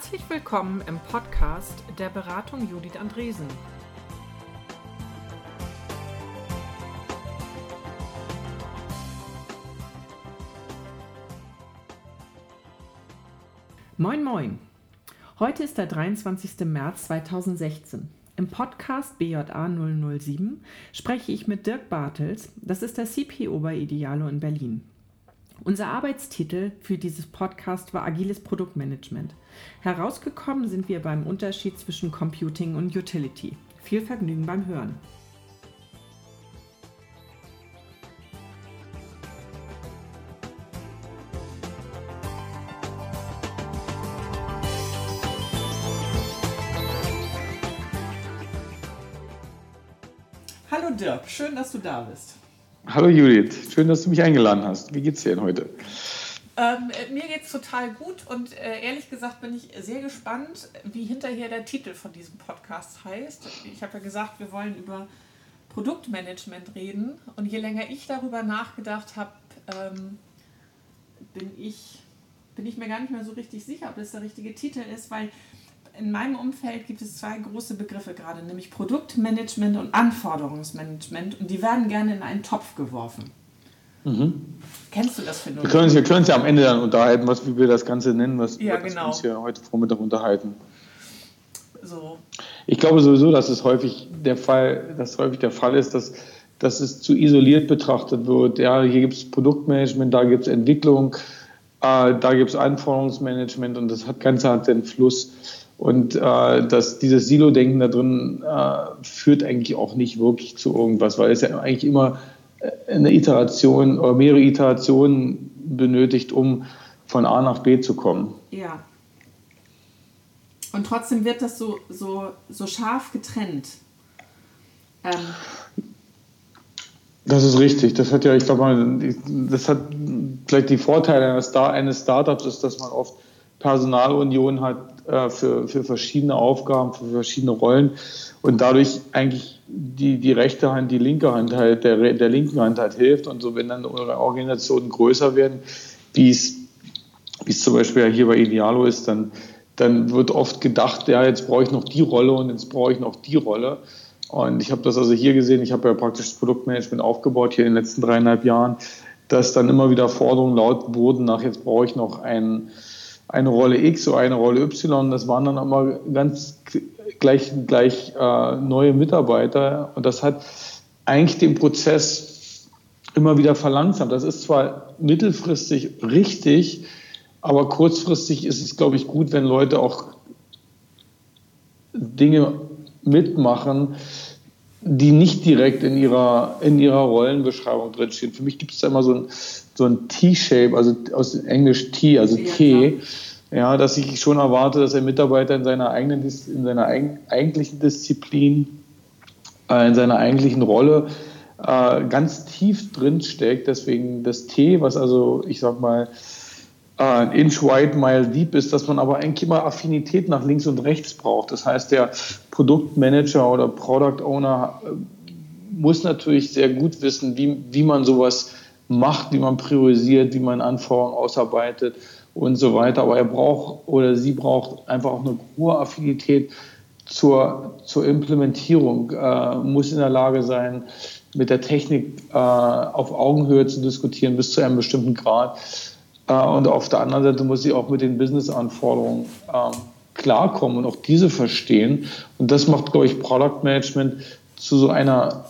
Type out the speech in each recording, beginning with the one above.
Herzlich willkommen im Podcast der Beratung Judith Andresen. Moin, moin. Heute ist der 23. März 2016. Im Podcast BJA 007 spreche ich mit Dirk Bartels, das ist der CPO bei Idealo in Berlin. Unser Arbeitstitel für dieses Podcast war Agiles Produktmanagement. Herausgekommen sind wir beim Unterschied zwischen Computing und Utility. Viel Vergnügen beim Hören. Hallo Dirk, schön, dass du da bist. Hallo Judith, schön, dass du mich eingeladen hast. Wie geht's dir denn heute? Ähm, äh, mir geht's total gut und äh, ehrlich gesagt bin ich sehr gespannt, wie hinterher der Titel von diesem Podcast heißt. Ich habe ja gesagt, wir wollen über Produktmanagement reden und je länger ich darüber nachgedacht habe, ähm, bin, ich, bin ich mir gar nicht mehr so richtig sicher, ob das der richtige Titel ist, weil in meinem Umfeld gibt es zwei große Begriffe gerade, nämlich Produktmanagement und Anforderungsmanagement und die werden gerne in einen Topf geworfen. Mhm. Kennst du das Phänomen? Wir können, wir können uns ja am Ende dann unterhalten, was, wie wir das Ganze nennen, was ja, genau. wir uns hier heute Vormittag unterhalten. So. Ich glaube sowieso, dass es häufig der Fall, dass häufig der Fall ist, dass, dass es zu isoliert betrachtet wird. Ja, hier gibt es Produktmanagement, da gibt es Entwicklung, äh, da gibt es Anforderungsmanagement und das hat Ganze hat den Fluss. Und äh, das, dieses Silo-Denken da drin äh, führt eigentlich auch nicht wirklich zu irgendwas, weil es ja eigentlich immer äh, eine Iteration oder mehrere Iterationen benötigt, um von A nach B zu kommen. Ja. Und trotzdem wird das so, so, so scharf getrennt. Ähm. Das ist richtig. Das hat ja, ich glaube mal, das hat vielleicht die Vorteile eines Startups, ist, dass man oft Personalunion hat äh, für, für verschiedene Aufgaben, für verschiedene Rollen und dadurch eigentlich die, die rechte Hand, die linke Hand halt, der, der linken Hand halt hilft und so, wenn dann eure Organisationen größer werden, wie es, zum Beispiel hier bei Idealo ist, dann, dann wird oft gedacht, ja, jetzt brauche ich noch die Rolle und jetzt brauche ich noch die Rolle. Und ich habe das also hier gesehen, ich habe ja praktisch das Produktmanagement aufgebaut hier in den letzten dreieinhalb Jahren, dass dann immer wieder Forderungen laut wurden nach, jetzt brauche ich noch einen eine Rolle X oder eine Rolle Y. Das waren dann immer ganz gleich, gleich äh, neue Mitarbeiter. Und das hat eigentlich den Prozess immer wieder verlangsamt. Das ist zwar mittelfristig richtig, aber kurzfristig ist es, glaube ich, gut, wenn Leute auch Dinge mitmachen, die nicht direkt in ihrer, in ihrer Rollenbeschreibung drinstehen. Für mich gibt es da immer so ein, so ein T-Shape, also aus Englisch T, also ja, T, ja, dass ich schon erwarte, dass ein Mitarbeiter in seiner eigenen, in seiner eigentlichen Disziplin, äh, in seiner eigentlichen Rolle äh, ganz tief drin steckt. Deswegen das T, was also, ich sag mal, ein äh, Inch wide, mile deep ist, dass man aber eigentlich immer Affinität nach links und rechts braucht. Das heißt, der Produktmanager oder Product Owner äh, muss natürlich sehr gut wissen, wie, wie man sowas macht, wie man priorisiert, wie man Anforderungen ausarbeitet und so weiter. Aber er braucht oder sie braucht einfach auch eine hohe Affinität zur, zur Implementierung, äh, muss in der Lage sein, mit der Technik äh, auf Augenhöhe zu diskutieren bis zu einem bestimmten Grad und auf der anderen Seite muss sie auch mit den Business-Anforderungen ähm, klarkommen und auch diese verstehen. Und das macht, glaube ich, Product Management zu so einer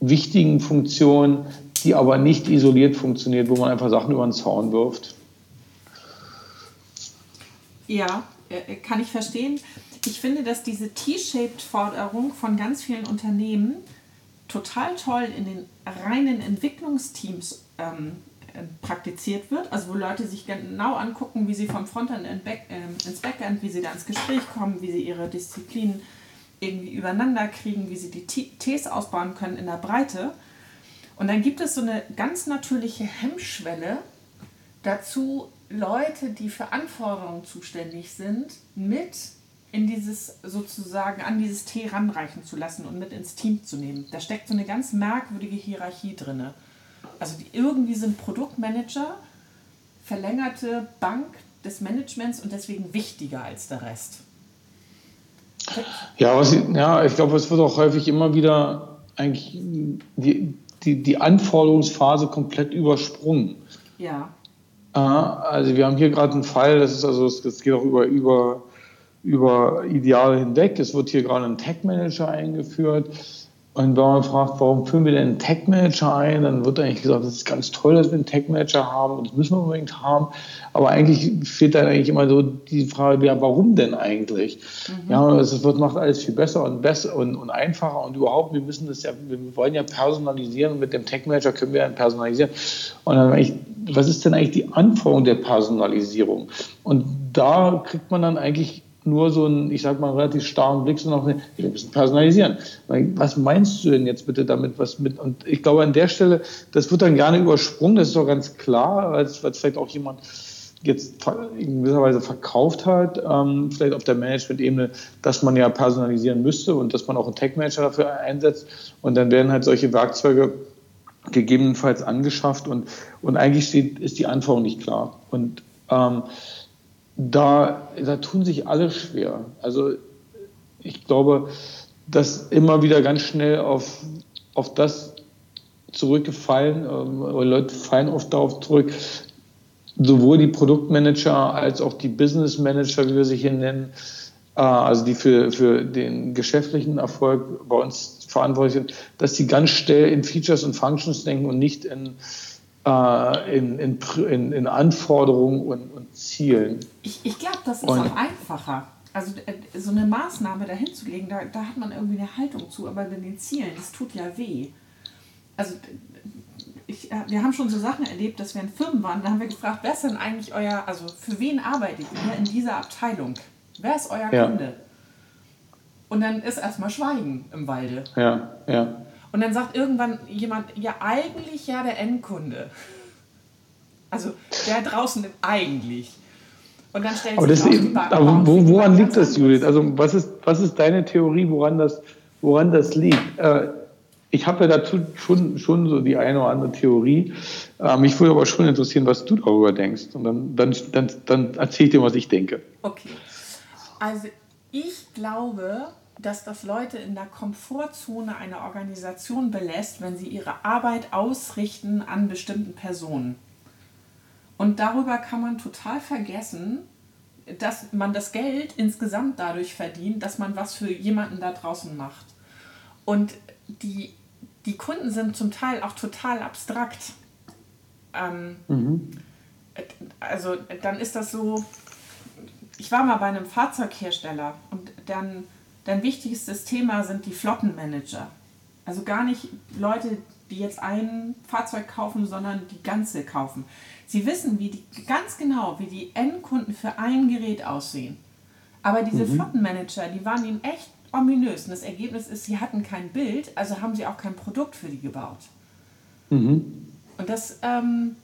wichtigen Funktion, die aber nicht isoliert funktioniert, wo man einfach Sachen über den Zaun wirft. Ja, äh, kann ich verstehen. Ich finde, dass diese T-Shaped-Forderung von ganz vielen Unternehmen total toll in den reinen Entwicklungsteams ähm, äh, praktiziert wird, also wo Leute sich genau angucken, wie sie vom Frontend äh, ins Backend, wie sie da ins Gespräch kommen, wie sie ihre Disziplinen irgendwie übereinander kriegen, wie sie die Ts ausbauen können in der Breite. Und dann gibt es so eine ganz natürliche Hemmschwelle dazu, Leute, die für Anforderungen zuständig sind, mit in dieses sozusagen an dieses T ranreichen zu lassen und mit ins Team zu nehmen. Da steckt so eine ganz merkwürdige Hierarchie drinne also die, irgendwie sind Produktmanager verlängerte Bank des Managements und deswegen wichtiger als der Rest. Ja, was, ja ich glaube, es wird auch häufig immer wieder eigentlich die, die, die Anforderungsphase komplett übersprungen. Ja. Also wir haben hier gerade einen Fall, das ist also, das geht auch über, über, über Ideale hinweg. Es wird hier gerade ein Tech-Manager eingeführt und wenn man fragt, warum führen wir denn einen Tech-Manager ein, dann wird eigentlich gesagt, das ist ganz toll, dass wir einen Tech-Manager haben und das müssen wir unbedingt haben. Aber eigentlich fehlt dann eigentlich immer so die Frage, ja, warum denn eigentlich? Mhm. Ja, es wird macht alles viel besser und besser und, und, einfacher und überhaupt, wir müssen das ja, wir wollen ja personalisieren und mit dem Tech-Manager können wir dann personalisieren. Und dann eigentlich, was ist denn eigentlich die Anforderung der Personalisierung? Und da kriegt man dann eigentlich nur so einen, ich sag mal, relativ starren Blick, sondern auch, wir müssen personalisieren. Was meinst du denn jetzt bitte damit, was mit, und ich glaube an der Stelle, das wird dann gerne übersprungen, das ist doch ganz klar, als, als vielleicht auch jemand jetzt in gewisser Weise verkauft hat, ähm, vielleicht auf der Management-Ebene, dass man ja personalisieren müsste und dass man auch einen Tech-Manager dafür einsetzt und dann werden halt solche Werkzeuge gegebenenfalls angeschafft und, und eigentlich steht, ist die Anforderung nicht klar. Und ähm, da, da tun sich alle schwer. Also ich glaube, dass immer wieder ganz schnell auf, auf das zurückgefallen, ähm, Leute fallen oft darauf zurück, sowohl die Produktmanager als auch die Business Manager, wie wir sie hier nennen, äh, also die für, für den geschäftlichen Erfolg bei uns verantwortlich sind, dass sie ganz schnell in Features und Functions denken und nicht in, äh, in, in, in, in Anforderungen und, und Zielen. Ich, ich glaube, das ist und, auch einfacher. Also äh, so eine Maßnahme dahin zu legen, da, da hat man irgendwie eine Haltung zu, aber bei den Zielen, das tut ja weh. Also ich, äh, wir haben schon so Sachen erlebt, dass wir in Firmen waren, da haben wir gefragt, wer ist denn eigentlich euer, also für wen arbeitet ihr in dieser Abteilung? Wer ist euer ja. Kunde? Und dann ist erstmal Schweigen im Walde. Ja, ja. Und dann sagt irgendwann jemand, ja, eigentlich ja der Endkunde. Also der draußen eigentlich. Und dann stellt aber sich das eben, aber wo, woran liegt das, Judith? Also was ist, was ist deine Theorie, woran das, woran das liegt? Äh, ich habe ja dazu schon, schon so die eine oder andere Theorie. Äh, mich würde aber schon interessieren, was du darüber denkst. Und dann, dann, dann, dann erzähle ich dir, was ich denke. Okay. Also ich glaube, dass das Leute in der Komfortzone einer Organisation belässt, wenn sie ihre Arbeit ausrichten an bestimmten Personen. Und darüber kann man total vergessen, dass man das Geld insgesamt dadurch verdient, dass man was für jemanden da draußen macht. Und die, die Kunden sind zum Teil auch total abstrakt. Ähm, mhm. Also dann ist das so, ich war mal bei einem Fahrzeughersteller und dann Dein wichtigstes Thema sind die Flottenmanager. Also gar nicht Leute, die jetzt ein Fahrzeug kaufen, sondern die ganze kaufen. Sie wissen wie die, ganz genau, wie die Endkunden für ein Gerät aussehen. Aber diese mhm. Flottenmanager, die waren ihnen echt ominös. Und das Ergebnis ist, sie hatten kein Bild, also haben sie auch kein Produkt für die gebaut. Mhm. Und das, ähm,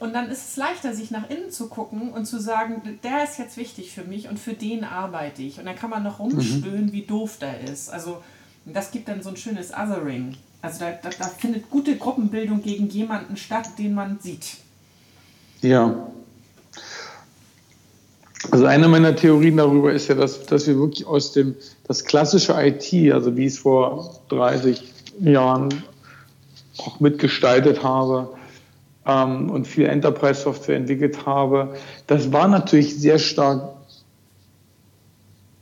und dann ist es leichter, sich nach innen zu gucken und zu sagen, der ist jetzt wichtig für mich und für den arbeite ich. Und dann kann man noch rumstöhnen, mhm. wie doof der ist. Also das gibt dann so ein schönes Othering. Also da, da, da findet gute Gruppenbildung gegen jemanden statt, den man sieht. Ja. Also eine meiner Theorien darüber ist ja, dass, dass wir wirklich aus dem, das klassische IT, also wie ich es vor 30 Jahren auch mitgestaltet habe, ähm, und viel Enterprise-Software entwickelt habe, das war natürlich sehr stark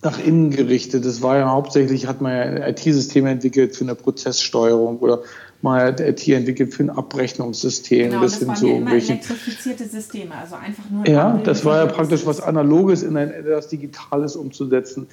nach innen gerichtet. Das war ja hauptsächlich, hat man ja IT-Systeme entwickelt für eine Prozesssteuerung oder man hat IT entwickelt für ein Abrechnungssystem. Genau, das, das waren so immer elektrifizierte Systeme, also einfach nur. Ja, das war ja praktisch was Analoges in ein etwas Digitales umzusetzen.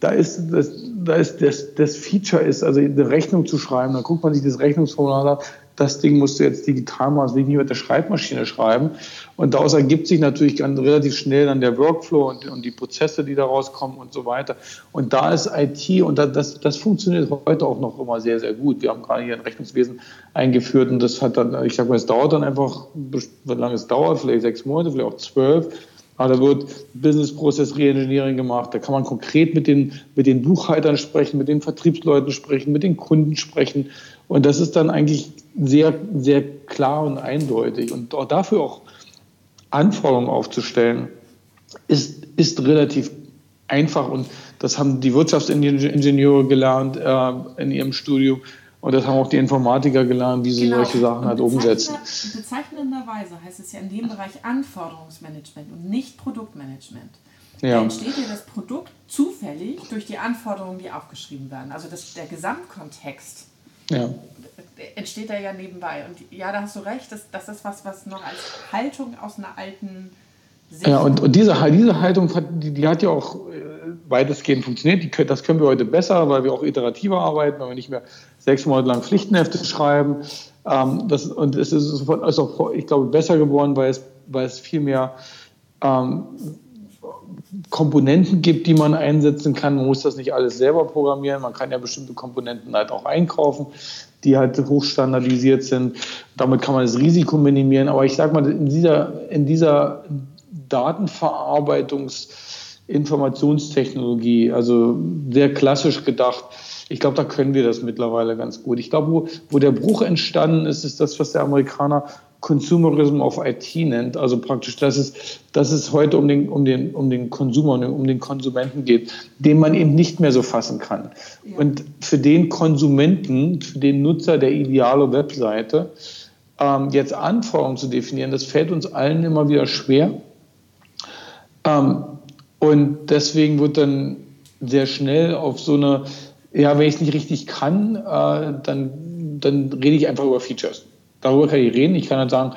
Da ist das, da ist das, das Feature ist, also eine Rechnung zu schreiben, dann guckt man sich das Rechnungsformular an, das Ding musst du jetzt digital machen, das nicht mit der Schreibmaschine schreiben. Und daraus ergibt sich natürlich ganz relativ schnell dann der Workflow und, und die Prozesse, die daraus kommen und so weiter. Und da ist IT und das, das funktioniert heute auch noch immer sehr, sehr gut. Wir haben gerade hier ein Rechnungswesen eingeführt und das hat dann, ich sage mal, es dauert dann einfach, wie lange es dauert, vielleicht sechs Monate, vielleicht auch zwölf. Aber da wird Business Process Reengineering gemacht. Da kann man konkret mit den, mit den Buchhaltern sprechen, mit den Vertriebsleuten sprechen, mit den Kunden sprechen. Und das ist dann eigentlich sehr, sehr klar und eindeutig. Und auch dafür auch Anforderungen aufzustellen, ist, ist relativ einfach und das haben die Wirtschaftsingenieure gelernt äh, in ihrem Studium und das haben auch die Informatiker gelernt, wie sie genau. solche Sachen halt umsetzen. Bezeichnenderweise heißt es ja in dem Bereich Anforderungsmanagement und nicht Produktmanagement. Ja. Da entsteht ja das Produkt zufällig durch die Anforderungen, die aufgeschrieben werden. Also das, der Gesamtkontext ja. entsteht da ja nebenbei. Und ja, da hast du recht, das, das ist was, was noch als Haltung aus einer alten Sicht Ja, und, und diese, diese Haltung, die, die hat ja auch äh, weitestgehend funktioniert. Die, das können wir heute besser, weil wir auch iterativer arbeiten, weil wir nicht mehr sechs Monate lang Pflichtenhefte schreiben. Ähm, das, und es ist, ist auch, ich glaube, besser geworden, weil es, weil es viel mehr ähm, Komponenten gibt, die man einsetzen kann. Man muss das nicht alles selber programmieren. Man kann ja bestimmte Komponenten halt auch einkaufen, die halt hochstandardisiert sind. Damit kann man das Risiko minimieren. Aber ich sage mal, in dieser, in dieser Datenverarbeitungs- Informationstechnologie, also sehr klassisch gedacht. Ich glaube, da können wir das mittlerweile ganz gut. Ich glaube, wo, wo der Bruch entstanden ist, ist das, was der Amerikaner Consumerism of IT nennt. Also praktisch, dass es, dass es heute um den, um den, um den Konsumer, um den Konsumenten geht, den man eben nicht mehr so fassen kann. Ja. Und für den Konsumenten, für den Nutzer der ideale Webseite, ähm, jetzt Anforderungen zu definieren, das fällt uns allen immer wieder schwer. Ähm, und deswegen wird dann sehr schnell auf so eine, ja, wenn ich es nicht richtig kann, äh, dann, dann rede ich einfach über Features. Darüber kann ich reden. Ich kann halt sagen,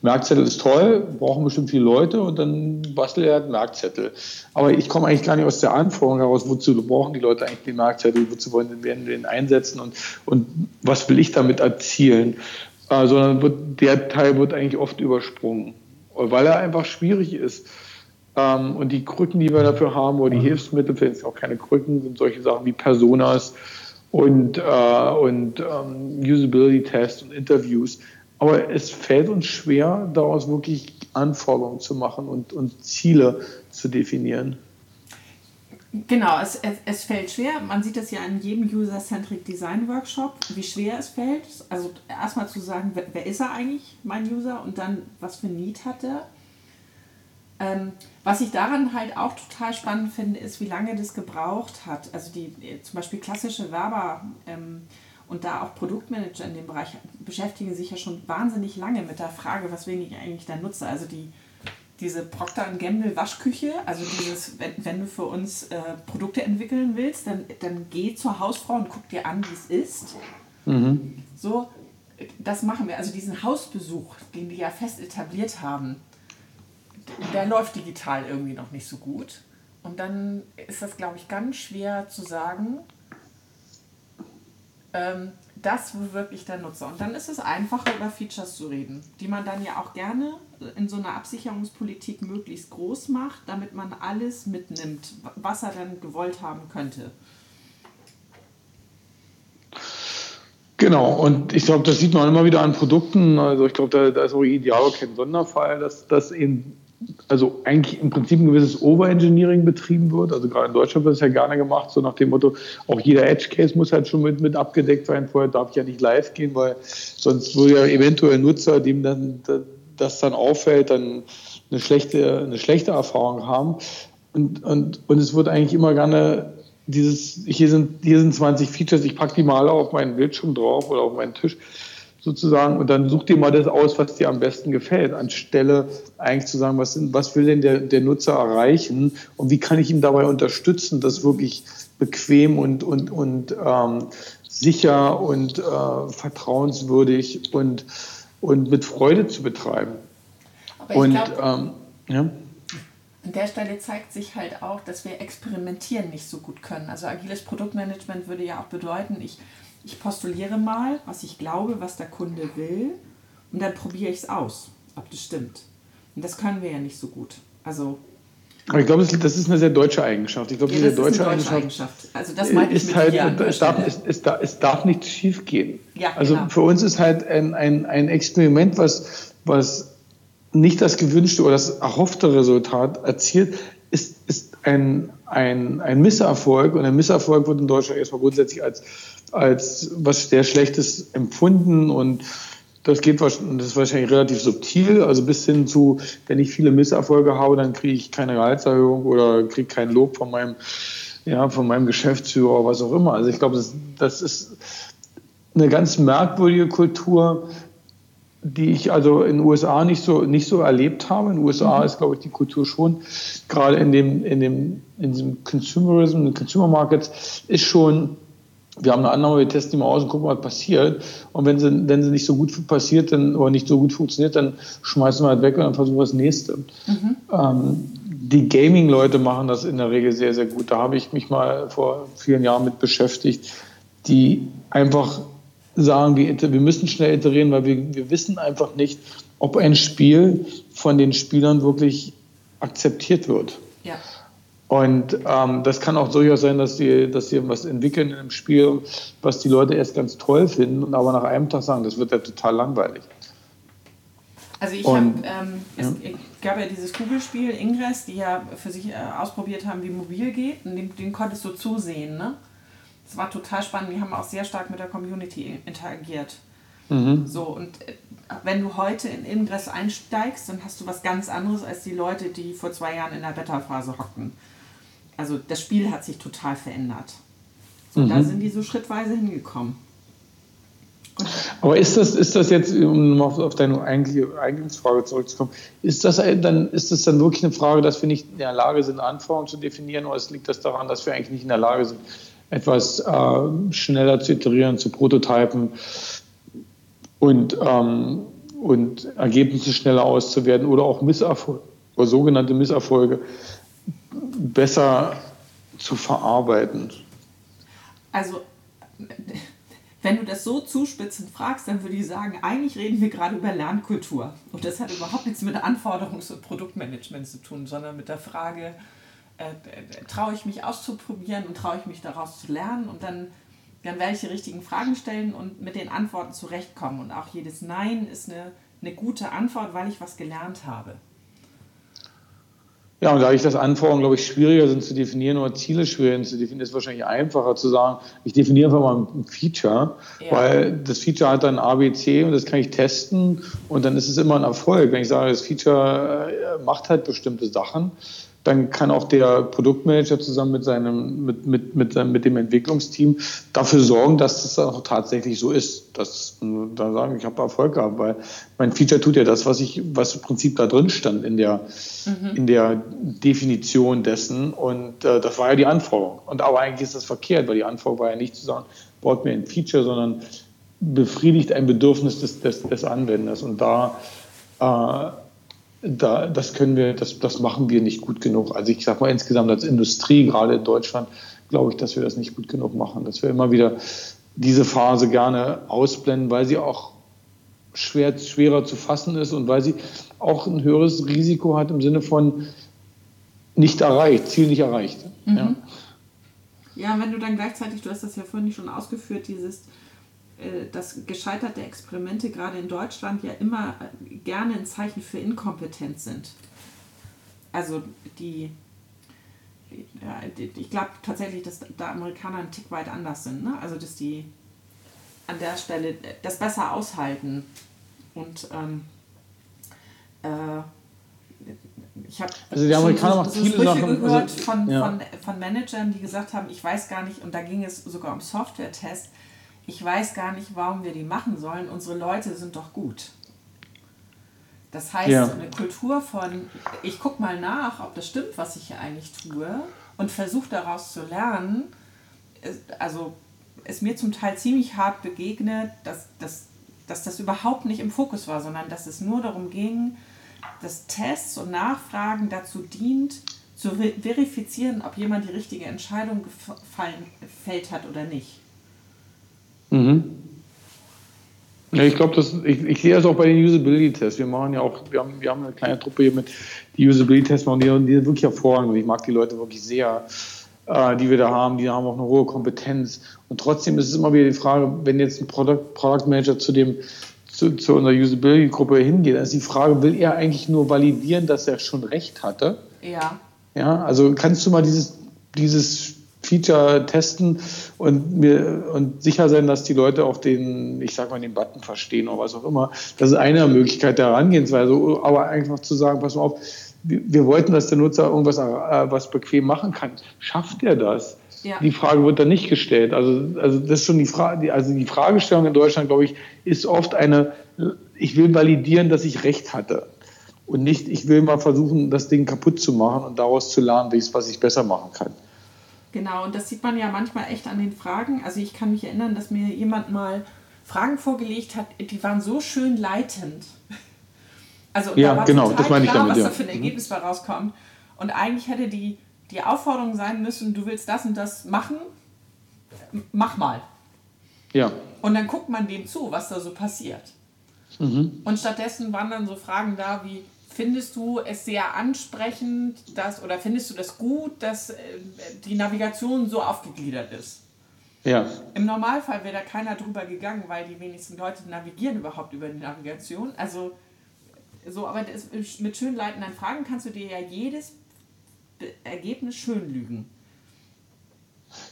Merkzettel ist toll, brauchen bestimmt viele Leute und dann bastel er halt Merkzettel. Aber ich komme eigentlich gar nicht aus der Anforderung heraus, wozu brauchen die Leute eigentlich den Merkzettel, wozu wollen sie den einsetzen und, und was will ich damit erzielen, äh, sondern wird, der Teil wird eigentlich oft übersprungen, weil er einfach schwierig ist. Ähm, und die Krücken, die wir dafür haben, oder die Hilfsmittel, sind es auch keine Krücken, sind solche Sachen wie Personas und, äh, und ähm, Usability-Tests und Interviews. Aber es fällt uns schwer, daraus wirklich Anforderungen zu machen und, und Ziele zu definieren. Genau, es, es, es fällt schwer. Man sieht es ja in jedem User-Centric Design Workshop, wie schwer es fällt. Also erstmal zu sagen, wer, wer ist er eigentlich, mein User, und dann, was für ein Need hat er. Ähm, was ich daran halt auch total spannend finde, ist, wie lange das gebraucht hat. Also die äh, zum Beispiel klassische Werber ähm, und da auch Produktmanager in dem Bereich beschäftigen sich ja schon wahnsinnig lange mit der Frage, was will ich eigentlich der Nutzer? Also die, diese Procter Gamble Waschküche, also dieses, wenn, wenn du für uns äh, Produkte entwickeln willst, dann, dann geh zur Hausfrau und guck dir an, wie es ist. Mhm. So, das machen wir. Also diesen Hausbesuch, den die ja fest etabliert haben, der läuft digital irgendwie noch nicht so gut. Und dann ist das, glaube ich, ganz schwer zu sagen, ähm, das wirklich der Nutzer. Und dann ist es einfacher, über Features zu reden, die man dann ja auch gerne in so einer Absicherungspolitik möglichst groß macht, damit man alles mitnimmt, was er dann gewollt haben könnte. Genau, und ich glaube, das sieht man immer wieder an Produkten. Also ich glaube, da, da ist auch ideal kein Sonderfall, dass, dass eben also eigentlich im Prinzip ein gewisses Overengineering betrieben wird. Also gerade in Deutschland wird es ja gerne gemacht, so nach dem Motto, auch jeder Edge-Case muss halt schon mit, mit abgedeckt sein. Vorher darf ich ja nicht live gehen, weil sonst würde ja eventuell Nutzer, dem dann das dann auffällt, dann eine schlechte, eine schlechte Erfahrung haben. Und, und, und es wird eigentlich immer gerne dieses, hier sind, hier sind 20 Features, ich packe die mal auf meinen Bildschirm drauf oder auf meinen Tisch sozusagen und dann such dir mal das aus, was dir am besten gefällt, anstelle eigentlich zu sagen, was, was will denn der, der Nutzer erreichen und wie kann ich ihn dabei unterstützen, das wirklich bequem und, und, und ähm, sicher und äh, vertrauenswürdig und, und mit Freude zu betreiben. und glaub, ähm, ja. An der Stelle zeigt sich halt auch, dass wir experimentieren nicht so gut können. Also agiles Produktmanagement würde ja auch bedeuten, ich ich postuliere mal, was ich glaube, was der Kunde will und dann probiere ich es aus, ob das stimmt. Und das können wir ja nicht so gut. Also aber ich glaube, das ist eine sehr deutsche Eigenschaft. Ich glaube, ja, diese deutsche, deutsche Eigenschaft, Eigenschaft, Also das meine ist halt, es darf, es, es, darf, es darf nicht schief gehen. Ja, also genau. für uns ist halt ein, ein, ein Experiment, was, was nicht das gewünschte oder das erhoffte Resultat erzielt, ist, ist ein, ein, ein Misserfolg. Und ein Misserfolg wird in Deutschland erstmal grundsätzlich als als was sehr Schlechtes empfunden und Das geht das ist wahrscheinlich relativ subtil, also bis hin zu, wenn ich viele Misserfolge habe, dann kriege ich keine Gehaltserhöhung oder kriege kein Lob von meinem, ja, von meinem Geschäftsführer, was auch immer. Also ich glaube, das, das ist eine ganz merkwürdige Kultur, die ich also in den USA nicht so, nicht so erlebt habe. In den USA mhm. ist, glaube ich, die Kultur schon, gerade in dem, in dem, in diesem Consumerism, in den Consumer Markets, ist schon, wir haben eine Annahme, wir testen die mal aus und gucken, was passiert. Und wenn sie, wenn sie nicht so gut passiert dann, oder nicht so gut funktioniert, dann schmeißen wir halt weg und dann versuchen wir das nächste. Mhm. Ähm, die Gaming-Leute machen das in der Regel sehr, sehr gut. Da habe ich mich mal vor vielen Jahren mit beschäftigt, die einfach sagen, wir, wir müssen schnell iterieren, weil wir, wir wissen einfach nicht, ob ein Spiel von den Spielern wirklich akzeptiert wird. Ja. Und ähm, das kann auch durchaus sein, dass sie, dass sie was entwickeln in einem Spiel, was die Leute erst ganz toll finden und aber nach einem Tag sagen, das wird ja total langweilig. Also ich habe, ähm, ja. es gab ja dieses Kugelspiel Ingress, die ja für sich äh, ausprobiert haben, wie mobil geht. Und den, den konntest du zusehen, ne? es war total spannend. Wir haben auch sehr stark mit der Community interagiert. Mhm. So, und äh, wenn du heute in Ingress einsteigst, dann hast du was ganz anderes als die Leute, die vor zwei Jahren in der Beta-Phase hockten. Also das Spiel hat sich total verändert. So, mhm. Da sind die so schrittweise hingekommen. Aber ist das, ist das jetzt, um auf deine eigentliche Eingangsfrage zurückzukommen, ist das, dann, ist das dann wirklich eine Frage, dass wir nicht in der Lage sind, Anforderungen zu definieren, oder liegt das daran, dass wir eigentlich nicht in der Lage sind, etwas äh, schneller zu iterieren, zu prototypen und, ähm, und Ergebnisse schneller auszuwerten oder auch Misserfolge oder sogenannte Misserfolge besser zu verarbeiten. Also wenn du das so zuspitzend fragst, dann würde ich sagen, eigentlich reden wir gerade über Lernkultur. Und das hat überhaupt nichts mit Anforderungs- und Produktmanagement zu tun, sondern mit der Frage, äh, traue ich mich auszuprobieren und traue ich mich daraus zu lernen und dann, dann werde ich die richtigen Fragen stellen und mit den Antworten zurechtkommen. Und auch jedes Nein ist eine, eine gute Antwort, weil ich was gelernt habe. Ja, und dadurch, dass Anforderungen, glaube ich, schwieriger sind zu definieren oder Ziele schwieriger zu definieren, ist es wahrscheinlich einfacher zu sagen, ich definiere einfach mal ein Feature, ja. weil das Feature hat dann A, B, C und das kann ich testen und dann ist es immer ein Erfolg. Wenn ich sage, das Feature äh, macht halt bestimmte Sachen, dann kann auch der Produktmanager zusammen mit seinem, mit, mit, mit, seinem, mit dem Entwicklungsteam dafür sorgen, dass das auch tatsächlich so ist. Dass, da sagen, ich habe Erfolg gehabt, weil mein Feature tut ja das, was ich, was im Prinzip da drin stand in der, mhm. in der Definition dessen. Und äh, das war ja die Anforderung. Und aber eigentlich ist das verkehrt, weil die Anforderung war ja nicht zu sagen, baut mir ein Feature, sondern befriedigt ein Bedürfnis des, des, des Anwenders. Und da äh, da, das können wir, das, das machen wir nicht gut genug. Also ich sage mal insgesamt als Industrie, gerade in Deutschland, glaube ich, dass wir das nicht gut genug machen. Dass wir immer wieder diese Phase gerne ausblenden, weil sie auch schwer, schwerer zu fassen ist und weil sie auch ein höheres Risiko hat im Sinne von nicht erreicht, Ziel nicht erreicht. Mhm. Ja. ja, wenn du dann gleichzeitig, du hast das ja vorhin schon ausgeführt, dieses dass gescheiterte Experimente gerade in Deutschland ja immer äh, gerne ein Zeichen für Inkompetenz sind. Also die, ja, ich glaube tatsächlich, dass da Amerikaner einen Tick weit anders sind. Ne? Also dass die an der Stelle das besser aushalten. Und ähm, äh, ich habe also die Amerikaner so, so viele Sachen gehört also, von, ja. von, von Managern, die gesagt haben, ich weiß gar nicht, und da ging es sogar um Software-Test, ich weiß gar nicht, warum wir die machen sollen. Unsere Leute sind doch gut. Das heißt, ja. eine Kultur von, ich gucke mal nach, ob das stimmt, was ich hier eigentlich tue und versuche daraus zu lernen, also ist mir zum Teil ziemlich hart begegnet, dass, dass, dass das überhaupt nicht im Fokus war, sondern dass es nur darum ging, dass Tests und Nachfragen dazu dient, zu verifizieren, ob jemand die richtige Entscheidung gefallen, gefällt hat oder nicht. Mhm. Ja, ich glaube, ich, ich sehe das auch bei den Usability-Tests. Wir machen ja auch, wir haben, wir haben eine kleine Truppe hier mit, die Usability-Tests machen, die, die sind wirklich hervorragend. Und ich mag die Leute wirklich sehr, äh, die wir da haben. Die haben auch eine hohe Kompetenz. Und trotzdem ist es immer wieder die Frage, wenn jetzt ein Product, Product Manager zu dem, zu, zu unserer Usability-Gruppe hingeht, dann ist die Frage, will er eigentlich nur validieren, dass er schon recht hatte? Ja. Ja, also kannst du mal dieses, dieses Feature testen und mir und sicher sein, dass die Leute auch den, ich sag mal, den Button verstehen oder was auch immer. Das ist eine Möglichkeit der Herangehensweise. Aber einfach zu sagen, pass mal auf, wir, wollten, dass der Nutzer irgendwas äh, was bequem machen kann. Schafft er das? Ja. Die Frage wird dann nicht gestellt. Also, also das ist schon die Frage, also die Fragestellung in Deutschland, glaube ich, ist oft eine, ich will validieren, dass ich recht hatte. Und nicht, ich will mal versuchen, das Ding kaputt zu machen und daraus zu lernen, was ich besser machen kann. Genau, und das sieht man ja manchmal echt an den Fragen. Also ich kann mich erinnern, dass mir jemand mal Fragen vorgelegt hat, die waren so schön leitend. Also ja, da war genau, das meine ich damit, was ja. da für ein Ergebnis bei rauskommt. Und eigentlich hätte die, die Aufforderung sein müssen, du willst das und das machen, mach mal. Ja. Und dann guckt man dem zu, was da so passiert. Mhm. Und stattdessen waren dann so Fragen da wie, findest du es sehr ansprechend, dass, oder findest du das gut, dass äh, die Navigation so aufgegliedert ist? Ja. Im Normalfall wäre da keiner drüber gegangen, weil die wenigsten Leute navigieren überhaupt über die Navigation. Also so, aber das, mit schön leitenden Fragen kannst du dir ja jedes Ergebnis schön lügen.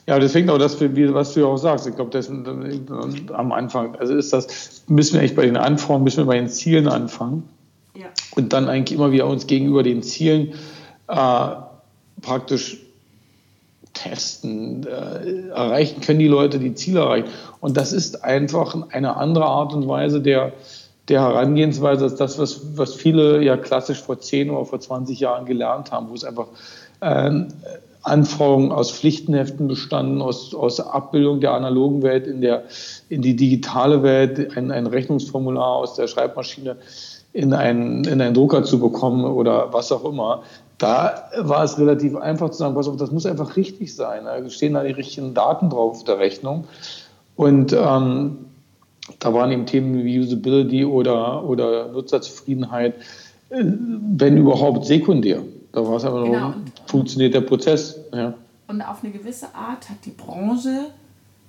Ja, deswegen auch das, was du ja auch sagst. Ich glaube, das äh, am Anfang, also ist das, müssen wir echt bei den Anforderungen, müssen wir bei den Zielen anfangen. Und dann eigentlich immer wieder uns gegenüber den Zielen äh, praktisch testen, äh, erreichen, können die Leute die Ziele erreichen. Und das ist einfach eine andere Art und Weise der, der Herangehensweise als das, was, was viele ja klassisch vor 10 oder vor 20 Jahren gelernt haben, wo es einfach äh, Anforderungen aus Pflichtenheften bestanden, aus, aus Abbildung der analogen Welt in, der, in die digitale Welt, ein, ein Rechnungsformular aus der Schreibmaschine in einen, in einen Drucker zu bekommen oder was auch immer. Da war es relativ einfach zu sagen, pass auf, das muss einfach richtig sein. Da stehen da die richtigen Daten drauf auf der Rechnung. Und ähm, da waren eben Themen wie Usability oder, oder Nutzerzufriedenheit, äh, wenn überhaupt sekundär. Da war es aber genau. noch, funktioniert der Prozess. Ja. Und auf eine gewisse Art hat die Branche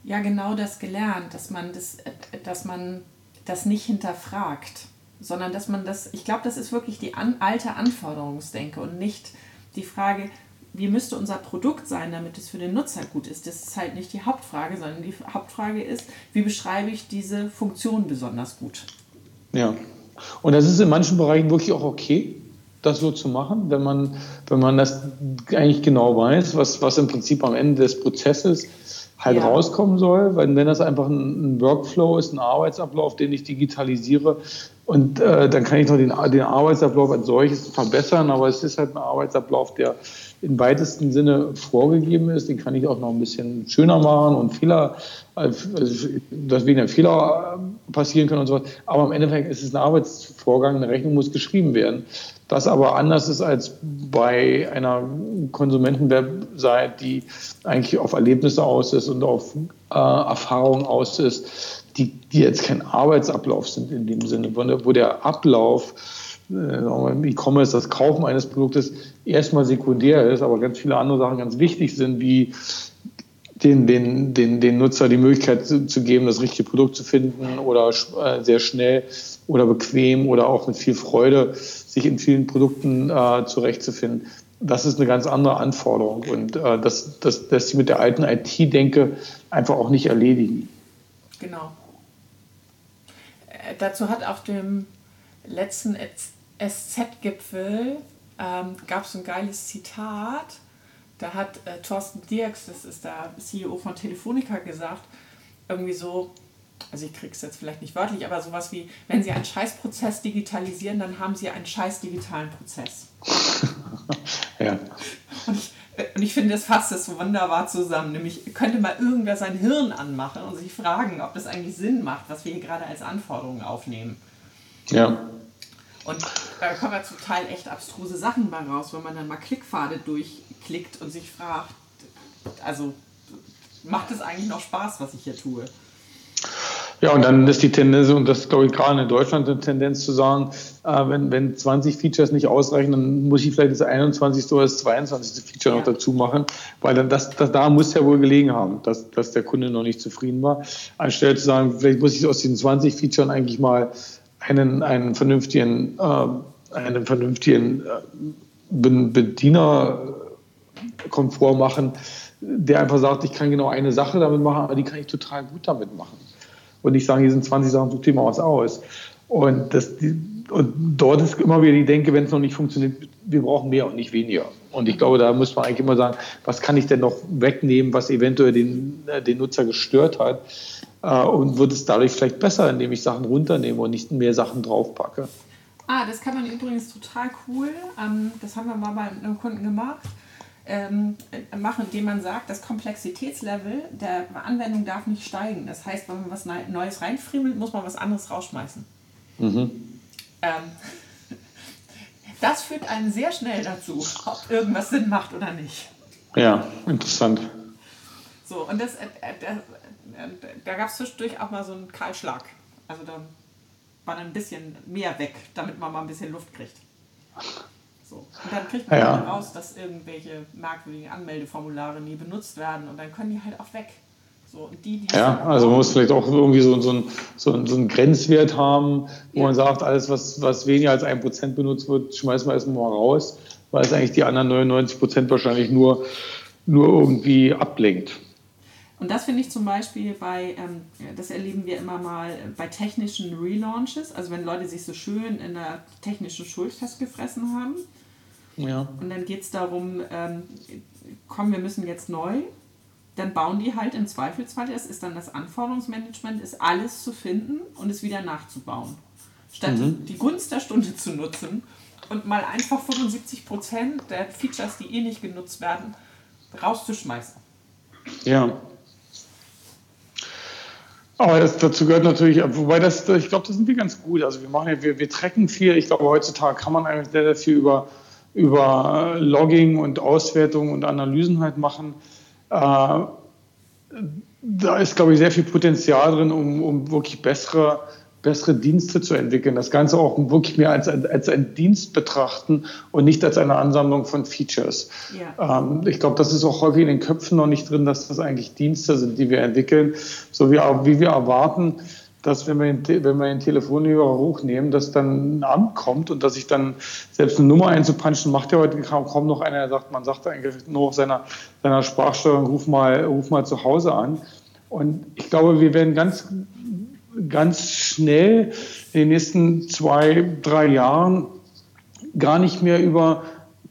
ja genau das gelernt, dass man das, dass man das nicht hinterfragt sondern dass man das, ich glaube, das ist wirklich die an, alte Anforderungsdenke und nicht die Frage, wie müsste unser Produkt sein, damit es für den Nutzer gut ist. Das ist halt nicht die Hauptfrage, sondern die Hauptfrage ist, wie beschreibe ich diese Funktion besonders gut. Ja, und das ist in manchen Bereichen wirklich auch okay, das so zu machen, wenn man, wenn man das eigentlich genau weiß, was, was im Prinzip am Ende des Prozesses halt ja. rauskommen soll, weil wenn das einfach ein, ein, Workflow ist, ein Arbeitsablauf, den ich digitalisiere, und äh, dann kann ich noch den, den Arbeitsablauf als solches verbessern, aber es ist halt ein Arbeitsablauf, der im weitesten Sinne vorgegeben ist. Den kann ich auch noch ein bisschen schöner machen und Fehler, also, dass weniger Fehler äh, passieren können und so was. Aber im Endeffekt ist es ein Arbeitsvorgang, eine Rechnung muss geschrieben werden. Das aber anders ist als bei einer Konsumentenwebsite, die eigentlich auf Erlebnisse aus ist und auf äh, Erfahrung aus ist die, die jetzt kein Arbeitsablauf sind in dem Sinne, wo der Ablauf äh, E-Commerce, das Kaufen eines Produktes erstmal sekundär ist, aber ganz viele andere Sachen ganz wichtig sind, wie den, den, den, den Nutzer die Möglichkeit zu, zu geben, das richtige Produkt zu finden oder äh, sehr schnell oder bequem oder auch mit viel Freude sich in vielen Produkten äh, zurechtzufinden. Das ist eine ganz andere Anforderung und äh, das, das lässt sich mit der alten IT-Denke einfach auch nicht erledigen. Genau dazu hat auf dem letzten SZ-Gipfel ähm, gab es ein geiles Zitat. Da hat äh, Thorsten Dirks, das ist der CEO von Telefonica, gesagt, irgendwie so, also ich kriege es jetzt vielleicht nicht wörtlich, aber sowas wie, wenn Sie einen Scheißprozess digitalisieren, dann haben Sie einen scheiß digitalen Prozess. ja. Und ich, und ich finde, das fasst das so wunderbar zusammen. Nämlich könnte mal irgendwer sein Hirn anmachen und sich fragen, ob das eigentlich Sinn macht, was wir hier gerade als Anforderungen aufnehmen. Ja. Und da kommen ja zum Teil echt abstruse Sachen bei raus, wenn man dann mal Klickpfade durchklickt und sich fragt, also macht es eigentlich noch Spaß, was ich hier tue? Ja, und dann ist die Tendenz, und das glaube ich gerade in Deutschland eine Tendenz zu sagen, äh, wenn, wenn 20 Features nicht ausreichen, dann muss ich vielleicht das 21. oder das 22. Feature ja. noch dazu machen, weil dann das, das da muss ja wohl gelegen haben, dass, dass der Kunde noch nicht zufrieden war. Anstelle zu sagen, vielleicht muss ich aus diesen 20 Features eigentlich mal einen, einen vernünftigen, äh, einen vernünftigen äh, Bedienerkomfort machen, der einfach sagt, ich kann genau eine Sache damit machen, aber die kann ich total gut damit machen. Und nicht sagen, hier sind 20 Sachen, such dir mal was aus. Und, das, und dort ist immer wieder die Denke, wenn es noch nicht funktioniert, wir brauchen mehr und nicht weniger. Und ich glaube, da muss man eigentlich immer sagen, was kann ich denn noch wegnehmen, was eventuell den, äh, den Nutzer gestört hat? Äh, und wird es dadurch vielleicht besser, indem ich Sachen runternehme und nicht mehr Sachen draufpacke? Ah, das kann man übrigens total cool. Ähm, das haben wir mal bei einem Kunden gemacht. Ähm, machen, indem man sagt, das Komplexitätslevel der Anwendung darf nicht steigen. Das heißt, wenn man was Neues reinfriemelt, muss man was anderes rausschmeißen. Mhm. Ähm, das führt einen sehr schnell dazu, ob irgendwas Sinn macht oder nicht. Ja, interessant. So, und das, äh, äh, äh da gab es zwischendurch auch mal so einen Kahlschlag. Also da war dann ein bisschen mehr weg, damit man mal ein bisschen Luft kriegt. So. Und dann kriegt man ja. raus, dass irgendwelche merkwürdigen Anmeldeformulare nie benutzt werden und dann können die halt auch weg. So, die, die ja, also man muss vielleicht auch irgendwie so, so, ein, so, ein, so einen Grenzwert haben, wo ja. man sagt, alles, was, was weniger als ein Prozent benutzt wird, schmeißen wir erstmal mal raus, weil es eigentlich die anderen 99 Prozent wahrscheinlich nur, nur irgendwie ablenkt. Und das finde ich zum Beispiel bei, ähm, das erleben wir immer mal bei technischen Relaunches, also wenn Leute sich so schön in der technischen Schuld festgefressen haben. Ja. Und dann geht es darum, ähm, komm, wir müssen jetzt neu. Dann bauen die halt im Zweifelsfall, das ist dann das Anforderungsmanagement, ist alles zu finden und es wieder nachzubauen. Statt mhm. die Gunst der Stunde zu nutzen und mal einfach 75% der Features, die eh nicht genutzt werden, rauszuschmeißen. Ja, aber das, dazu gehört natürlich, wobei das, ich glaube, das sind wir ganz gut. Also wir machen ja, wir, wir tracken viel. Ich glaube, heutzutage kann man eigentlich sehr, sehr viel über, über Logging und Auswertung und Analysen halt machen. Äh, da ist, glaube ich, sehr viel Potenzial drin, um, um wirklich bessere bessere Dienste zu entwickeln. Das Ganze auch wirklich mehr als, als einen Dienst betrachten und nicht als eine Ansammlung von Features. Ja. Ähm, ich glaube, das ist auch häufig in den Köpfen noch nicht drin, dass das eigentlich Dienste sind, die wir entwickeln, so wie, wie wir erwarten, dass wenn wir, den, wenn wir den Telefonhörer hochnehmen, dass dann ein Amt kommt und dass ich dann selbst eine Nummer einzupanschen, macht ja heute kaum noch einer, der sagt, man sagt eigentlich nur auf seiner, seiner Sprachsteuerung, ruf mal, ruf mal zu Hause an. Und ich glaube, wir werden ganz ganz schnell in den nächsten zwei, drei Jahren gar nicht mehr über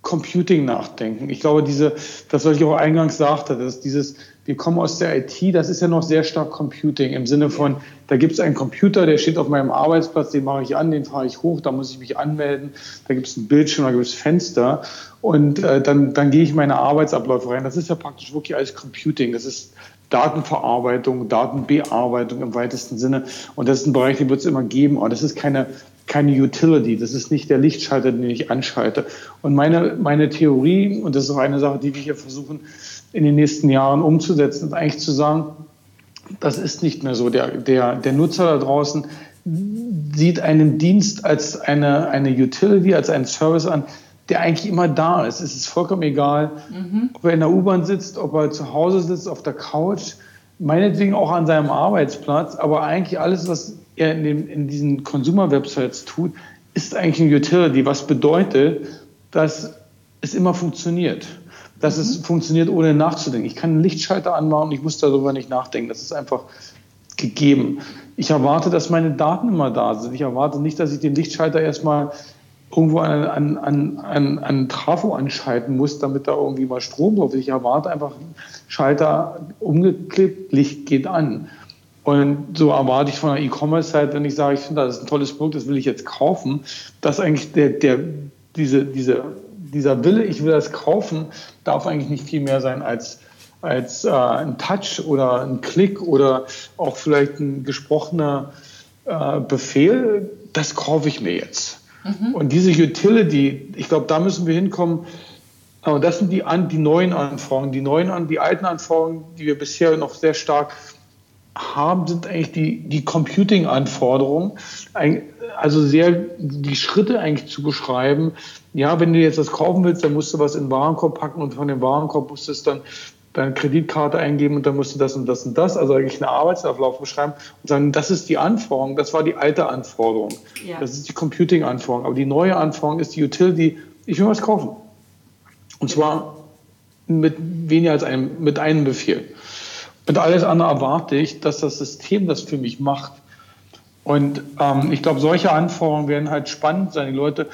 Computing nachdenken. Ich glaube, diese, das, was ich auch eingangs sagte, dass dieses, wir kommen aus der IT, das ist ja noch sehr stark Computing im Sinne von, da gibt es einen Computer, der steht auf meinem Arbeitsplatz, den mache ich an, den fahre ich hoch, da muss ich mich anmelden, da gibt es einen Bildschirm, da gibt es Fenster und äh, dann, dann gehe ich meine Arbeitsabläufe rein. Das ist ja praktisch wirklich alles Computing. Das ist Datenverarbeitung, Datenbearbeitung im weitesten Sinne. Und das ist ein Bereich, den wird es immer geben. Aber das ist keine, keine Utility. Das ist nicht der Lichtschalter, den ich anschalte. Und meine, meine Theorie, und das ist auch eine Sache, die wir hier versuchen, in den nächsten Jahren umzusetzen, ist eigentlich zu sagen, das ist nicht mehr so. Der, der, der Nutzer da draußen sieht einen Dienst als eine, eine Utility, als einen Service an, der eigentlich immer da ist. Es ist vollkommen egal, mhm. ob er in der U-Bahn sitzt, ob er zu Hause sitzt, auf der Couch, meinetwegen auch an seinem Arbeitsplatz, aber eigentlich alles, was er in, dem, in diesen Consumer-Websites tut, ist eigentlich ein Utility, was bedeutet, dass es immer funktioniert. Dass mhm. es funktioniert, ohne nachzudenken. Ich kann einen Lichtschalter anmachen und ich muss darüber nicht nachdenken. Das ist einfach gegeben. Ich erwarte, dass meine Daten immer da sind. Ich erwarte nicht, dass ich den Lichtschalter erstmal irgendwo an, an, an, an, an Trafo anschalten muss, damit da irgendwie mal Strom drauf ist. Ich erwarte einfach Schalter umgeklebt, Licht geht an. Und so erwarte ich von der E-Commerce-Seite, wenn ich sage, ich finde, das ist ein tolles Produkt, das will ich jetzt kaufen, dass eigentlich der, der, diese, diese, dieser Wille, ich will das kaufen, darf eigentlich nicht viel mehr sein als, als äh, ein Touch oder ein Klick oder auch vielleicht ein gesprochener äh, Befehl, das kaufe ich mir jetzt. Mhm. Und diese Utility, ich glaube, da müssen wir hinkommen. Und das sind die, die neuen Anforderungen. Die neuen, die alten Anforderungen, die wir bisher noch sehr stark haben, sind eigentlich die, die Computing-Anforderungen. Also sehr die Schritte eigentlich zu beschreiben. Ja, wenn du jetzt das kaufen willst, dann musst du was in den Warenkorb packen und von dem Warenkorb musst du es dann deine Kreditkarte eingeben und dann musst du das und das und das, also eigentlich einen Arbeitsablauf beschreiben und sagen, das ist die Anforderung, das war die alte Anforderung. Ja. Das ist die Computing-Anforderung. Aber die neue Anforderung ist die Utility, ich will was kaufen. Und zwar mit weniger als einem, mit einem Befehl. Und alles andere erwarte ich, dass das System das für mich macht. Und ähm, ich glaube, solche Anforderungen werden halt spannend sein. Die Leute,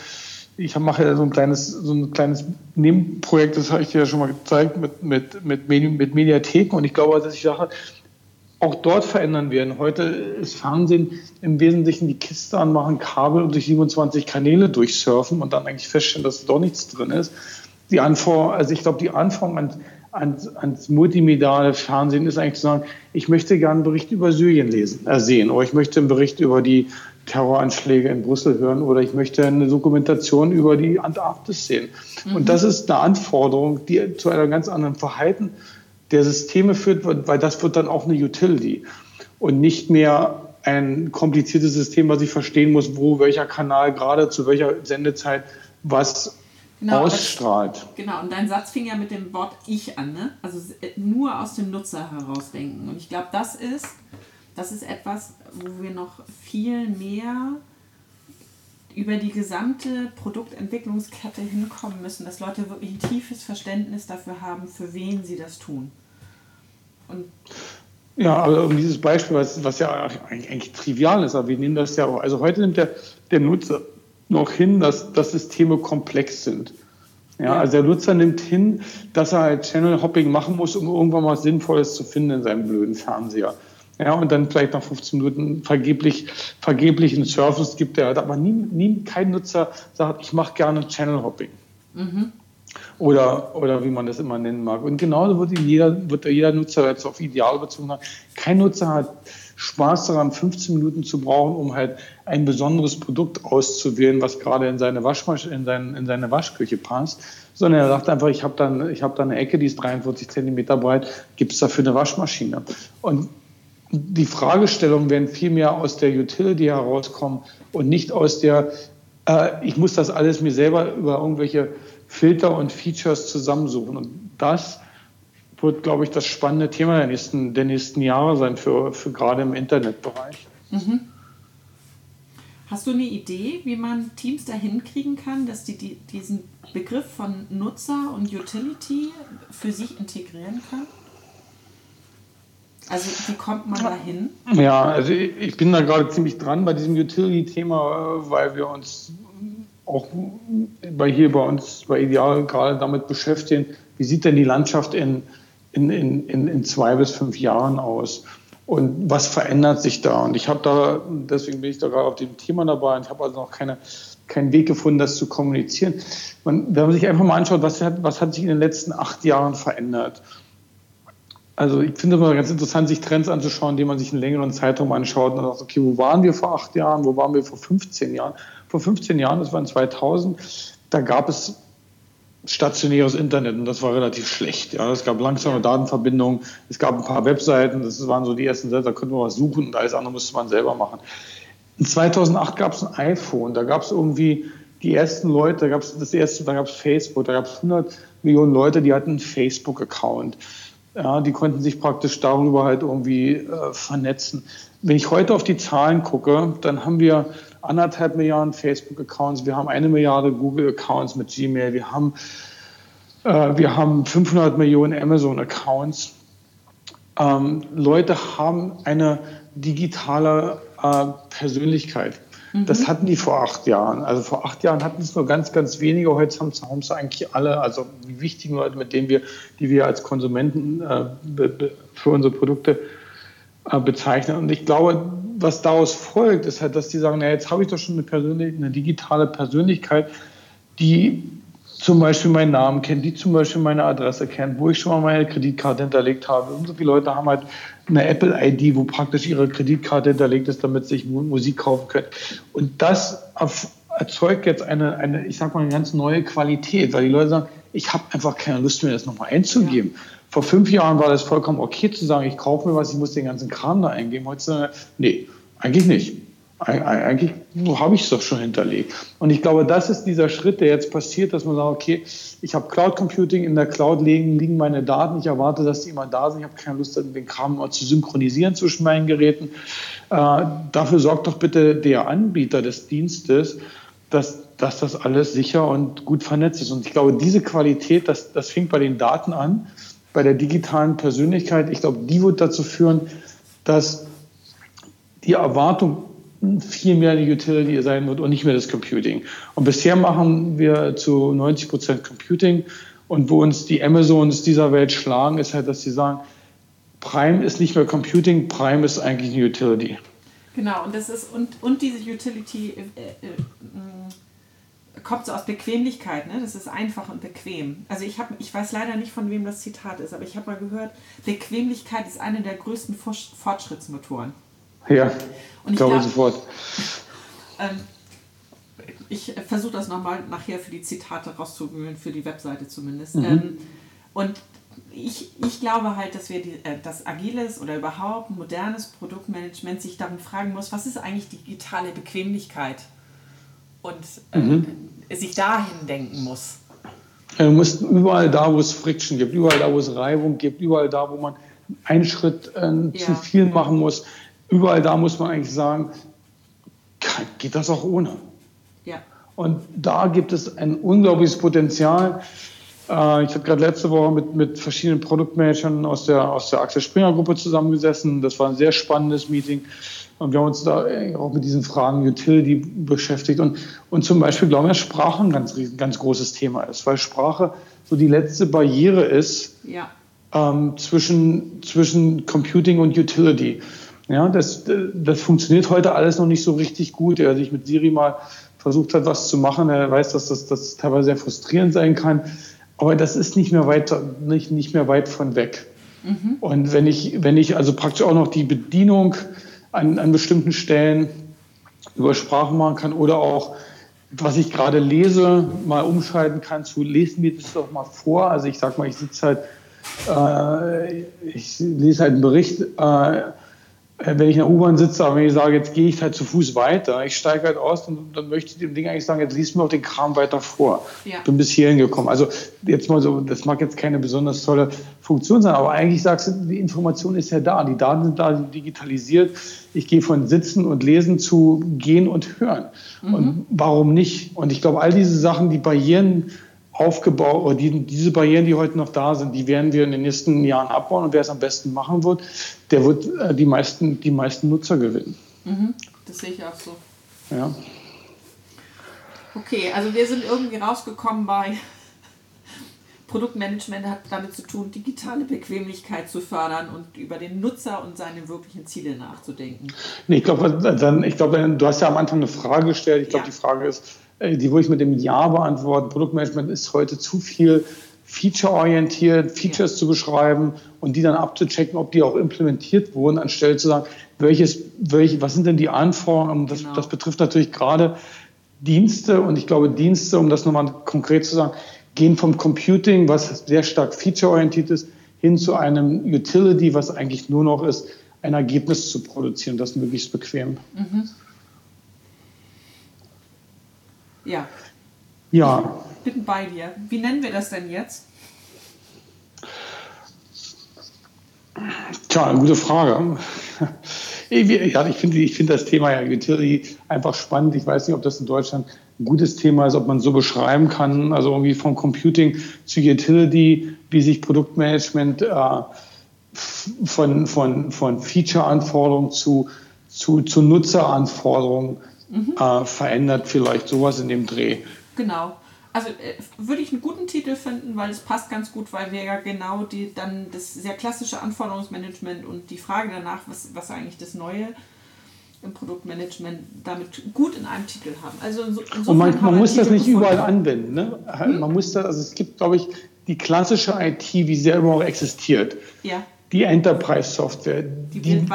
ich mache ja so ein kleines, so ein kleines Nebenprojekt, das habe ich dir ja schon mal gezeigt, mit, mit, mit, mit Mediatheken. Und ich glaube, dass ich sage, auch dort verändern werden. Heute ist Fernsehen im Wesentlichen die Kiste anmachen, Kabel und durch 27 Kanäle durchsurfen und dann eigentlich feststellen, dass doch nichts drin ist. Die Anforderung, also ich glaube, die Anforderung ans, ans, ans multimediale Fernsehen ist eigentlich zu sagen, ich möchte gerne einen Bericht über Syrien lesen, äh, sehen oder ich möchte einen Bericht über die Terroranschläge in Brüssel hören oder ich möchte eine Dokumentation über die Antarktis sehen. Mhm. Und das ist eine Anforderung, die zu einem ganz anderen Verhalten der Systeme führt, weil das wird dann auch eine Utility und nicht mehr ein kompliziertes System, was ich verstehen muss, wo welcher Kanal gerade zu welcher Sendezeit was genau, ausstrahlt. Das, genau, und dein Satz fing ja mit dem Wort Ich an, ne? also nur aus dem Nutzer herausdenken. Und ich glaube, das ist, das ist etwas, wo wir noch viel mehr über die gesamte Produktentwicklungskette hinkommen müssen, dass Leute wirklich ein tiefes Verständnis dafür haben, für wen sie das tun. Und ja, aber um dieses Beispiel, was, was ja eigentlich, trivial ist, aber wir nehmen das ja auch. Also heute nimmt der, der Nutzer noch hin, dass, dass Systeme komplex sind. Ja, also der Nutzer nimmt hin, dass er halt Channel Hopping machen muss, um irgendwann mal Sinnvolles zu finden in seinem blöden Fernseher. Ja, und dann vielleicht nach 15 Minuten vergeblich, vergeblich einen Service gibt, der hat aber nie, nie kein Nutzer sagt, ich mache gerne Channel Hopping. Mhm. Oder, oder wie man das immer nennen mag. Und genauso wird jeder, wird jeder Nutzer jetzt auf Ideal bezogen haben. Kein Nutzer hat Spaß daran, 15 Minuten zu brauchen, um halt ein besonderes Produkt auszuwählen, was gerade in seine Waschmaschine, in, sein, in seine Waschküche passt, sondern er sagt einfach, ich habe da eine Ecke, die ist 43 Zentimeter breit, gibt es dafür eine Waschmaschine? Und die Fragestellungen werden viel mehr aus der Utility herauskommen und nicht aus der, äh, ich muss das alles mir selber über irgendwelche Filter und Features zusammensuchen. Und das wird, glaube ich, das spannende Thema der nächsten, der nächsten Jahre sein, für, für gerade im Internetbereich. Mhm. Hast du eine Idee, wie man Teams dahin kriegen kann, dass die, die diesen Begriff von Nutzer und Utility für sich integrieren können? Also wie kommt man dahin? Ja, also ich bin da gerade ziemlich dran bei diesem Utility-Thema, weil wir uns auch bei hier bei uns bei Ideal gerade damit beschäftigen, wie sieht denn die Landschaft in, in, in, in zwei bis fünf Jahren aus? Und was verändert sich da? Und ich habe da, deswegen bin ich da gerade auf dem Thema dabei und ich habe also noch keine, keinen Weg gefunden, das zu kommunizieren. Man, wenn man sich einfach mal anschaut, was hat, was hat sich in den letzten acht Jahren verändert? Also ich finde es immer ganz interessant, sich Trends anzuschauen, die man sich einen längeren Zeitraum anschaut und sagt, okay, wo waren wir vor acht Jahren, wo waren wir vor 15 Jahren? vor 15 Jahren, das war in 2000, da gab es stationäres Internet und das war relativ schlecht. Ja. Es gab langsame Datenverbindungen, es gab ein paar Webseiten, das waren so die ersten Seiten, da konnte man was suchen und alles andere musste man selber machen. In 2008 gab es ein iPhone, da gab es irgendwie die ersten Leute, da gab es das erste, da gab es Facebook, da gab es 100 Millionen Leute, die hatten einen Facebook-Account. Ja, die konnten sich praktisch darüber halt irgendwie äh, vernetzen. Wenn ich heute auf die Zahlen gucke, dann haben wir anderthalb Milliarden Facebook-Accounts, wir haben eine Milliarde Google-Accounts mit Gmail, wir haben, äh, wir haben 500 Millionen Amazon-Accounts. Ähm, Leute haben eine digitale äh, Persönlichkeit. Mhm. Das hatten die vor acht Jahren. Also vor acht Jahren hatten es nur ganz, ganz wenige. Heute haben es eigentlich alle, also die wichtigen Leute, mit denen wir, die wir als Konsumenten äh, für unsere Produkte äh, bezeichnen. Und ich glaube, was daraus folgt, ist halt, dass die sagen, na, jetzt habe ich doch schon eine, eine digitale Persönlichkeit, die zum Beispiel meinen Namen kennt, die zum Beispiel meine Adresse kennt, wo ich schon mal meine Kreditkarte hinterlegt habe. Und so viele Leute haben halt eine Apple-ID, wo praktisch ihre Kreditkarte hinterlegt ist, damit sie sich Musik kaufen können. Und das erzeugt jetzt eine, eine, ich sag mal, eine ganz neue Qualität, weil die Leute sagen, ich habe einfach keine Lust mehr, das nochmal einzugeben. Ja. Vor fünf Jahren war das vollkommen okay zu sagen, ich kaufe mir was, ich muss den ganzen Kram da eingeben. Heute, nee, eigentlich nicht. Eigentlich habe ich es doch schon hinterlegt. Und ich glaube, das ist dieser Schritt, der jetzt passiert, dass man sagt, okay, ich habe Cloud Computing, in der Cloud liegen, liegen meine Daten, ich erwarte, dass die immer da sind, ich habe keine Lust, den Kram zu synchronisieren zwischen meinen Geräten. Äh, dafür sorgt doch bitte der Anbieter des Dienstes, dass, dass das alles sicher und gut vernetzt ist. Und ich glaube, diese Qualität, das, das fängt bei den Daten an, bei der digitalen Persönlichkeit. Ich glaube, die wird dazu führen, dass die Erwartung viel mehr die Utility sein wird und nicht mehr das Computing. Und bisher machen wir zu 90 Prozent Computing. Und wo uns die Amazons dieser Welt schlagen, ist halt, dass sie sagen, Prime ist nicht mehr Computing, Prime ist eigentlich eine Utility. Genau, und das ist und, und diese Utility äh, äh, äh, kommt so aus Bequemlichkeit, ne? Das ist einfach und bequem. Also ich habe, ich weiß leider nicht, von wem das Zitat ist, aber ich habe mal gehört, Bequemlichkeit ist eine der größten Fortschrittsmotoren. Ja, und ich glaube glaub, sofort. Ähm, ich versuche das nochmal nachher für die Zitate rauszuwühlen, für die Webseite zumindest. Mhm. Ähm, und ich, ich glaube halt, dass wir die, äh, das agiles oder überhaupt modernes Produktmanagement sich darum fragen muss, was ist eigentlich digitale Bequemlichkeit und äh, mhm. sich dahin denken muss. Du musst überall da, wo es Friction gibt, überall da, wo es Reibung gibt, überall da, wo man einen Schritt äh, ja. zu viel machen muss, überall da muss man eigentlich sagen, geht das auch ohne. Ja. Und da gibt es ein unglaubliches Potenzial. Äh, ich habe gerade letzte Woche mit, mit verschiedenen Produktmanagern aus der, aus der Axel Springer Gruppe zusammengesessen. Das war ein sehr spannendes Meeting. Und wir haben uns da auch mit diesen Fragen Utility beschäftigt. Und, und zum Beispiel glauben wir, dass Sprache ein ganz, ganz großes Thema ist, weil Sprache so die letzte Barriere ist ja. ähm, zwischen, zwischen Computing und Utility. Ja, das, das funktioniert heute alles noch nicht so richtig gut. Er sich mit Siri mal versucht hat, was zu machen. Er weiß, dass das, das teilweise sehr frustrierend sein kann. Aber das ist nicht mehr weit, nicht, nicht mehr weit von weg. Mhm. Und wenn ich, wenn ich also praktisch auch noch die Bedienung an, an bestimmten Stellen über Sprache machen kann oder auch, was ich gerade lese, mal umschalten kann zu, lesen mir das doch mal vor. Also ich sag mal, ich sitze halt, äh, ich lese halt einen Bericht, äh, äh, wenn ich in der U-Bahn sitze, aber wenn ich sage, jetzt gehe ich halt zu Fuß weiter, ich steige halt aus und dann möchte ich dem Ding eigentlich sagen, jetzt liest mir auch den Kram weiter vor. Ja. Bin bis hierhin gekommen. Also jetzt mal so, das mag jetzt keine besonders tolle Funktion sein, aber eigentlich sagst du, die Information ist ja da, die Daten sind da, sind digitalisiert. Ich gehe von Sitzen und Lesen zu Gehen und Hören. Mhm. Und warum nicht? Und ich glaube, all diese Sachen, die Barrieren aufgebaut, oder die, diese Barrieren, die heute noch da sind, die werden wir in den nächsten Jahren abbauen und wer es am besten machen wird, der wird äh, die, meisten, die meisten Nutzer gewinnen. Mhm, das sehe ich auch so. Ja. Okay, also wir sind irgendwie rausgekommen bei Produktmanagement hat damit zu tun, digitale Bequemlichkeit zu fördern und über den Nutzer und seine wirklichen Ziele nachzudenken. Nee, ich glaube, dann, ich glaube, du hast ja am Anfang eine Frage gestellt. Ich glaube, ja. die Frage ist, die würde ich mit dem Ja beantworten. Produktmanagement ist heute zu viel feature-orientiert, Features zu beschreiben und die dann abzuchecken, ob die auch implementiert wurden, anstelle zu sagen, welches, welche, was sind denn die Anforderungen? Das, genau. das betrifft natürlich gerade Dienste und ich glaube, Dienste, um das nochmal konkret zu sagen, gehen vom Computing, was sehr stark feature-orientiert ist, hin zu einem Utility, was eigentlich nur noch ist, ein Ergebnis zu produzieren, das möglichst bequem. Mhm. Ja. Ja. Ich bin bei dir. Wie nennen wir das denn jetzt? Tja, eine gute Frage. Ja, ich finde ich find das Thema ja Utility einfach spannend. Ich weiß nicht, ob das in Deutschland ein gutes Thema ist, ob man so beschreiben kann. Also irgendwie vom Computing zu Utility, wie sich Produktmanagement äh, von, von, von Feature-Anforderungen zu, zu, zu Nutzeranforderungen mhm. äh, verändert, vielleicht sowas in dem Dreh. Genau. Also äh, würde ich einen guten Titel finden, weil es passt ganz gut, weil wir ja genau die dann das sehr klassische Anforderungsmanagement und die Frage danach, was, was eigentlich das Neue im Produktmanagement damit gut in einem Titel haben. Also und man, man muss das nicht überall anwenden. Ne? Hm? Man muss das, also es gibt, glaube ich, die klassische IT, wie sie selber auch existiert. Ja die Enterprise-Software, die, die, die,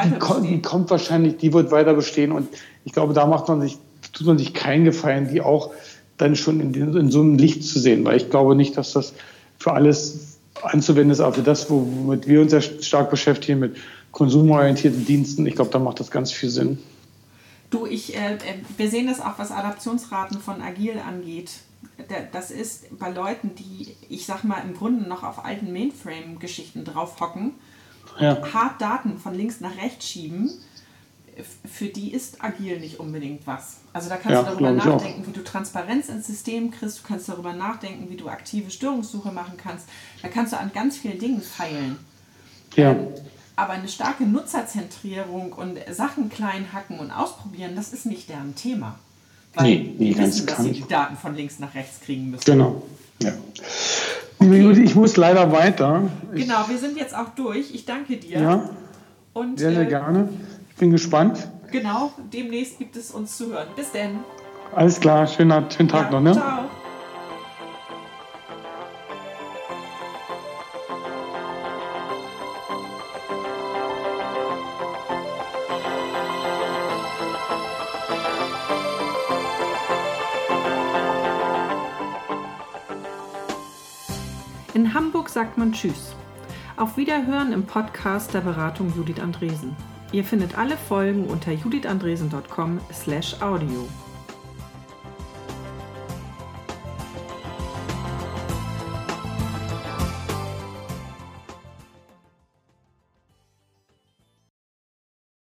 die, kommt wahrscheinlich, die wird weiter bestehen und ich glaube, da macht man sich, tut man sich keinen Gefallen, die auch dann schon in, den, in so einem Licht zu sehen, weil ich glaube nicht, dass das für alles anzuwenden ist, aber für das, womit wir uns sehr stark beschäftigen, mit konsumorientierten Diensten, ich glaube, da macht das ganz viel Sinn. Du, ich, äh, äh wir sehen das auch, was Adaptionsraten von Agil angeht. Das ist bei Leuten, die, ich sag mal, im Grunde noch auf alten Mainframe-Geschichten drauf hocken, ja. hart Daten von links nach rechts schieben, für die ist agil nicht unbedingt was. Also da kannst Ja, du darüber nachdenken, wie du Transparenz ins System kriegst. Du kannst darüber nachdenken, wie du aktive Störungssuche machen kannst. Da kannst du an ganz vielen Dingen feilen. Ja. Ähm, aber eine starke Nutzerzentrierung und Sachen klein hacken und ausprobieren, das ist nicht deren Thema. Nee, nee, die ganz wissen, dass sie die Daten von links nach rechts kriegen müssen. Genau. Ja. Judy, ich muss leider weiter. Ich, Genau, wir sind jetzt auch durch. Ich danke dir. Ja, und sehr, sehr äh, gerne. Ich bin gespannt. genau, demnächst gibt es uns zu hören. Bis denn. Alles klar, schönen, schönen Tag Ja, noch, ne? Ciao. In Hamburg sagt man Tschüss. Auf Wiederhören im Podcast der Beratung Judith Andresen. Ihr findet alle Folgen unter judithandresen.com/audio.